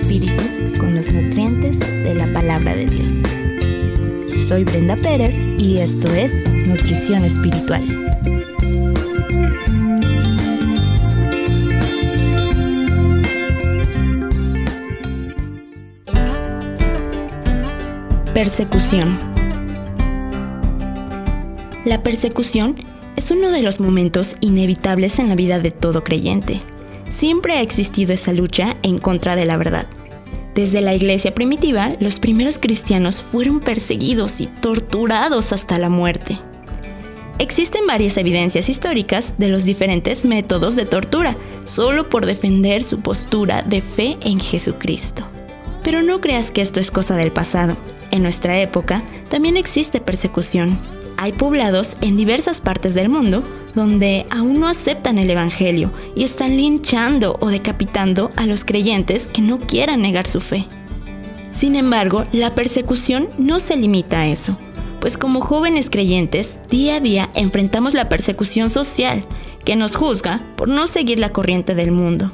espíritu con los nutrientes de la palabra de Dios. Soy Brenda Pérez y esto es Nutrición Espiritual. Persecución. La persecución es uno de los momentos inevitables en la vida de todo creyente. Siempre ha existido esa lucha en contra de la verdad. Desde la iglesia primitiva, los primeros cristianos fueron perseguidos y torturados hasta la muerte. Existen varias evidencias históricas de los diferentes métodos de tortura, solo por defender su postura de fe en Jesucristo. Pero no creas que esto es cosa del pasado. En nuestra época también existe persecución, hay poblados en diversas partes del mundo donde aún no aceptan el Evangelio y están linchando o decapitando a los creyentes que no quieran negar su fe. Sin embargo, la persecución no se limita a eso, pues como jóvenes creyentes, día a día enfrentamos la persecución social, que nos juzga por no seguir la corriente del mundo,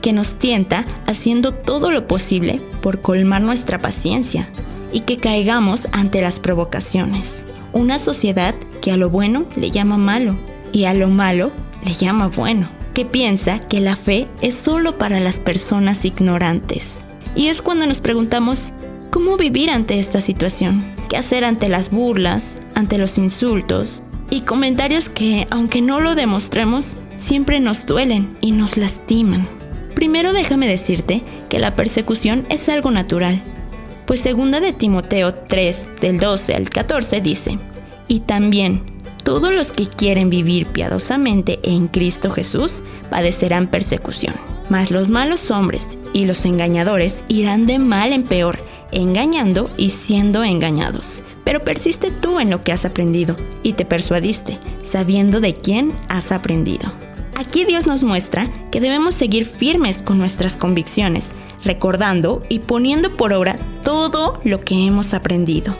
que nos tienta haciendo todo lo posible por colmar nuestra paciencia y que caigamos ante las provocaciones. Una sociedad que a lo bueno le llama malo y a lo malo le llama bueno, que piensa que la fe es solo para las personas ignorantes. Y es cuando nos preguntamos, ¿cómo vivir ante esta situación? ¿Qué hacer ante las burlas, ante los insultos y comentarios que, aunque no lo demostremos, siempre nos duelen y nos lastiman? Primero déjame decirte que la persecución es algo natural pues segunda de Timoteo 3 del 12 al 14 dice, y también todos los que quieren vivir piadosamente en Cristo Jesús padecerán persecución, mas los malos hombres y los engañadores irán de mal en peor, engañando y siendo engañados. Pero persiste tú en lo que has aprendido y te persuadiste, sabiendo de quién has aprendido. Aquí Dios nos muestra que debemos seguir firmes con nuestras convicciones, recordando y poniendo por obra todo lo que hemos aprendido.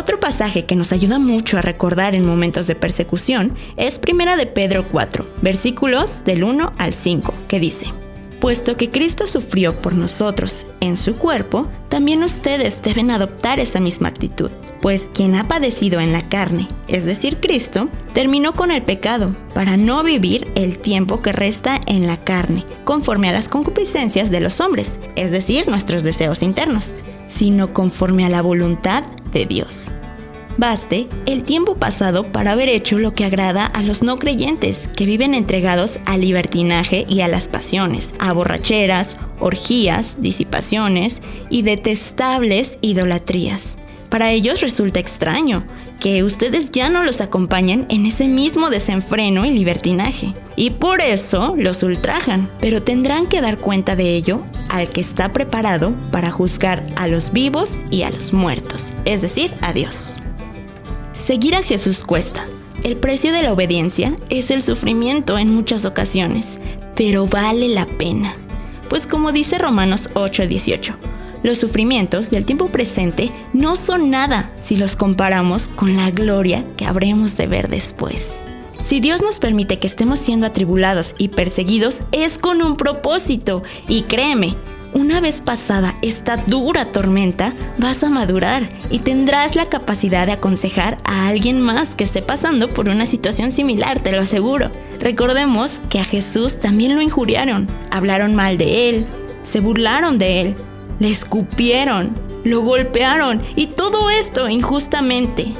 Otro pasaje que nos ayuda mucho a recordar en momentos de persecución es Primera de Pedro 4, versículos del 1 al 5, que dice, Puesto que Cristo sufrió por nosotros en su cuerpo, también ustedes deben adoptar esa misma actitud pues quien ha padecido en la carne, es decir, Cristo, terminó con el pecado para no vivir el tiempo que resta en la carne, conforme a las concupiscencias de los hombres, es decir, nuestros deseos internos, sino conforme a la voluntad de Dios. Baste el tiempo pasado para haber hecho lo que agrada a los no creyentes, que viven entregados al libertinaje y a las pasiones, a borracheras, orgías, disipaciones y detestables idolatrías para ellos resulta extraño que ustedes ya no los acompañen en ese mismo desenfreno y libertinaje. Y por eso los ultrajan, pero tendrán que dar cuenta de ello al que está preparado para juzgar a los vivos y a los muertos, es decir, a Dios. Seguir a Jesús cuesta. El precio de la obediencia es el sufrimiento en muchas ocasiones, pero vale la pena. Pues como dice Romanos 8:18, los sufrimientos del tiempo presente no son nada si los comparamos con la gloria que habremos de ver después. Si Dios nos permite que estemos siendo atribulados y perseguidos es con un propósito y créeme, una vez pasada esta dura tormenta, vas a madurar y tendrás la capacidad de aconsejar a alguien más que esté pasando por una situación similar, te lo aseguro. Recordemos que a Jesús también lo injuriaron, hablaron mal de él, se burlaron de él, le escupieron, lo golpearon y todo esto injustamente.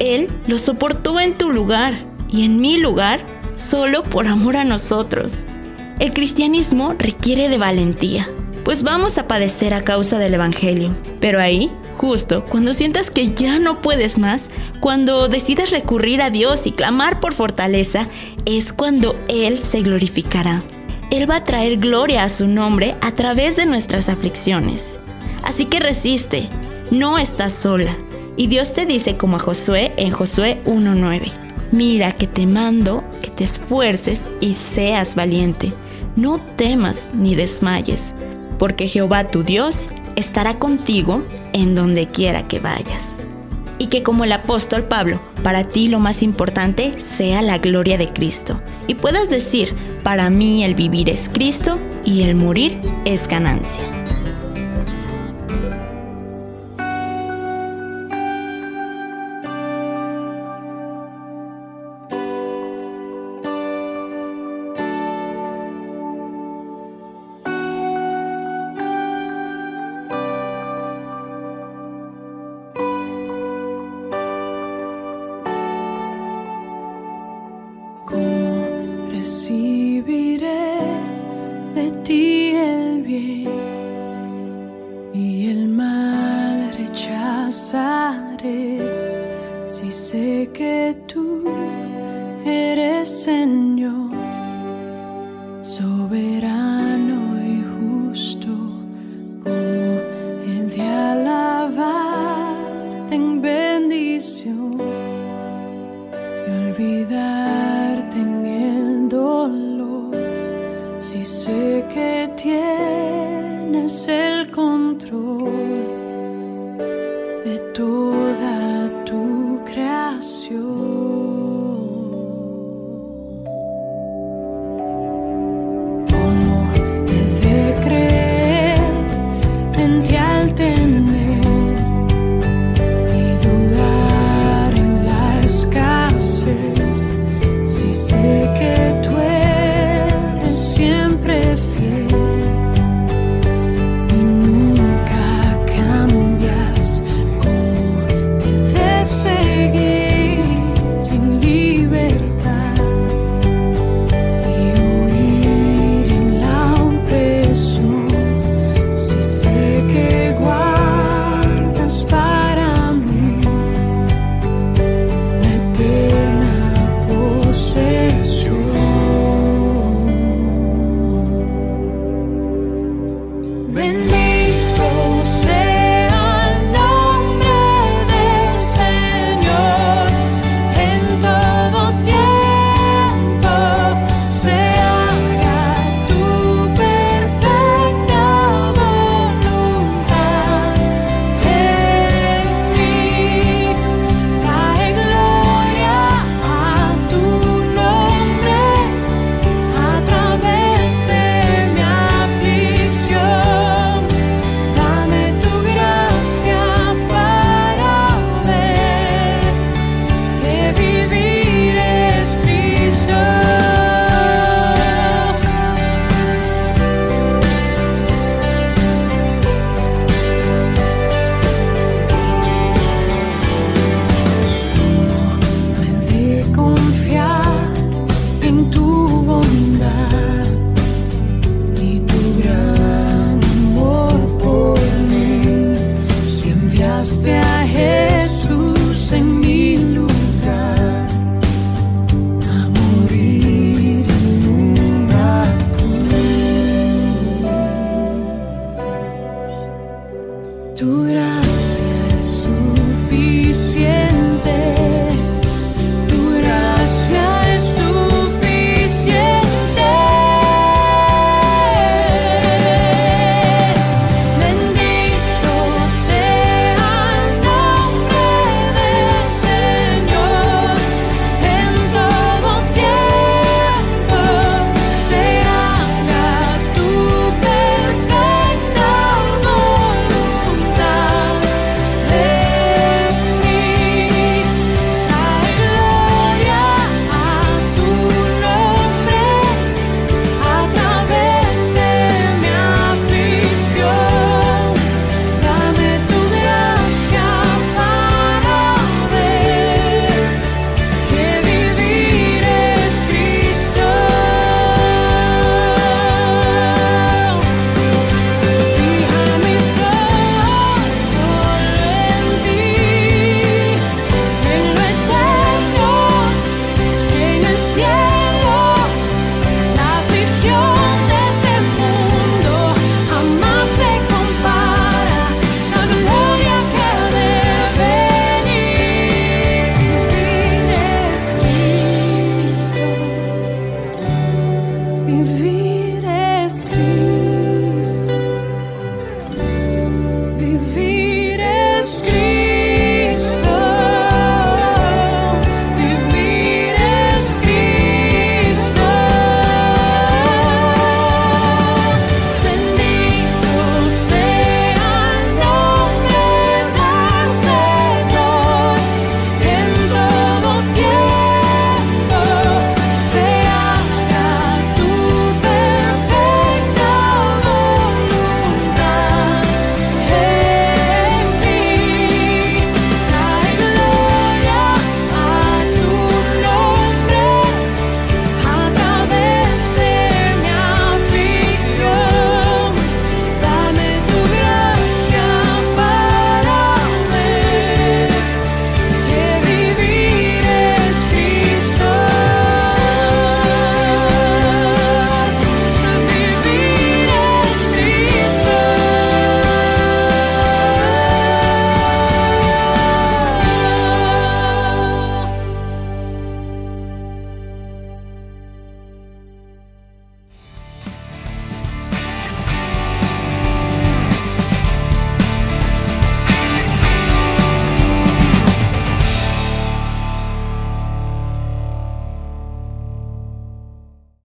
Él lo soportó en tu lugar y en mi lugar solo por amor a nosotros. El cristianismo requiere de valentía, pues vamos a padecer a causa del Evangelio. Pero ahí, justo cuando sientas que ya no puedes más, cuando decidas recurrir a Dios y clamar por fortaleza, es cuando Él se glorificará. Él va a traer gloria a su nombre a través de nuestras aflicciones. Así que resiste, no estás sola. Y Dios te dice como a Josué en Josué 1.9, mira que te mando que te esfuerces y seas valiente. No temas ni desmayes, porque Jehová tu Dios estará contigo en donde quiera que vayas. Y que como el apóstol Pablo, para ti lo más importante sea la gloria de Cristo. Y puedas decir, para mí el vivir es Cristo y el morir es ganancia. recibiré de ti el bien y el mal rechazaré si sé que tú eres en. sé que tienes